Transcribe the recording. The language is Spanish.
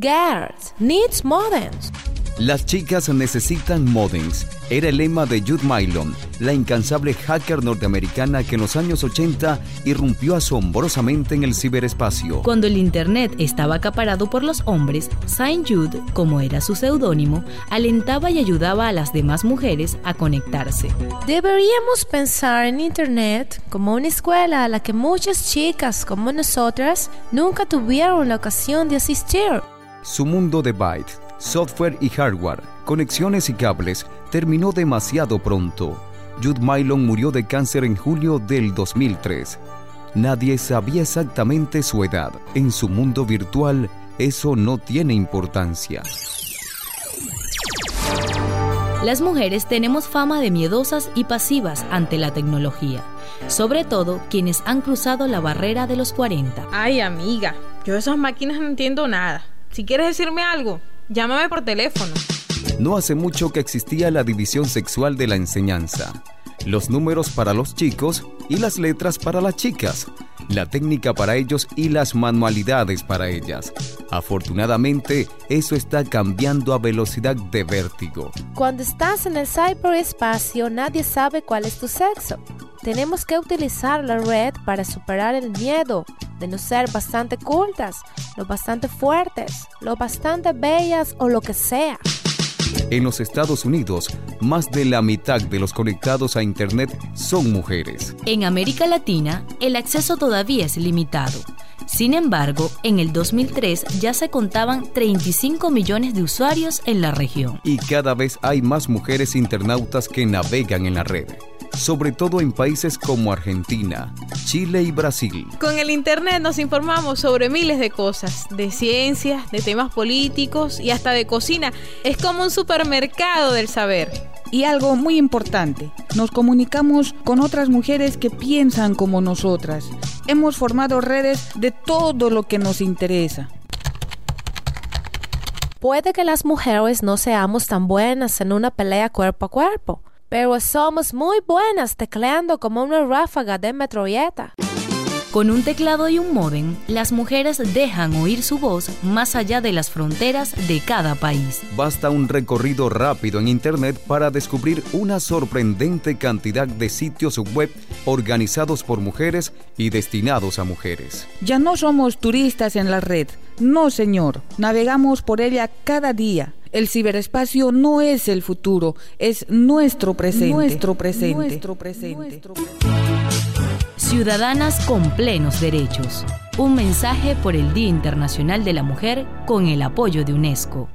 Girls needs modems. Las chicas necesitan modems. Era el lema de Jude Mylon, la incansable hacker norteamericana que en los años 80 irrumpió asombrosamente en el ciberespacio. Cuando el Internet estaba acaparado por los hombres, Saint Jude, como era su seudónimo, alentaba y ayudaba a las demás mujeres a conectarse. Deberíamos pensar en Internet como una escuela a la que muchas chicas como nosotras nunca tuvieron la ocasión de asistir. Su mundo de bytes software y hardware, conexiones y cables, terminó demasiado pronto. Jude Mylon murió de cáncer en julio del 2003. Nadie sabía exactamente su edad. En su mundo virtual, eso no tiene importancia. Las mujeres tenemos fama de miedosas y pasivas ante la tecnología, sobre todo quienes han cruzado la barrera de los 40. Ay, amiga, yo de esas máquinas no entiendo nada. Si quieres decirme algo, Llámame por teléfono. No hace mucho que existía la división sexual de la enseñanza. Los números para los chicos y las letras para las chicas. La técnica para ellos y las manualidades para ellas. Afortunadamente, eso está cambiando a velocidad de vértigo. Cuando estás en el ciberespacio, nadie sabe cuál es tu sexo. Tenemos que utilizar la red para superar el miedo de no ser bastante cultas, lo bastante fuertes, lo bastante bellas o lo que sea. En los Estados Unidos, más de la mitad de los conectados a Internet son mujeres. En América Latina, el acceso todavía es limitado. Sin embargo, en el 2003 ya se contaban 35 millones de usuarios en la región. Y cada vez hay más mujeres internautas que navegan en la red sobre todo en países como Argentina, Chile y Brasil. Con el Internet nos informamos sobre miles de cosas, de ciencias, de temas políticos y hasta de cocina. Es como un supermercado del saber. Y algo muy importante, nos comunicamos con otras mujeres que piensan como nosotras. Hemos formado redes de todo lo que nos interesa. Puede que las mujeres no seamos tan buenas en una pelea cuerpo a cuerpo, pero somos muy buenas tecleando como una ráfaga de metralleta. Con un teclado y un modem, las mujeres dejan oír su voz más allá de las fronteras de cada país. Basta un recorrido rápido en Internet para descubrir una sorprendente cantidad de sitios web organizados por mujeres y destinados a mujeres. Ya no somos turistas en la red, no señor, navegamos por ella cada día el ciberespacio no es el futuro, es nuestro presente. Nuestro presente. Nuestro presente. Ciudadanas con plenos derechos. Un mensaje por el Día Internacional de la Mujer con el apoyo de UNESCO.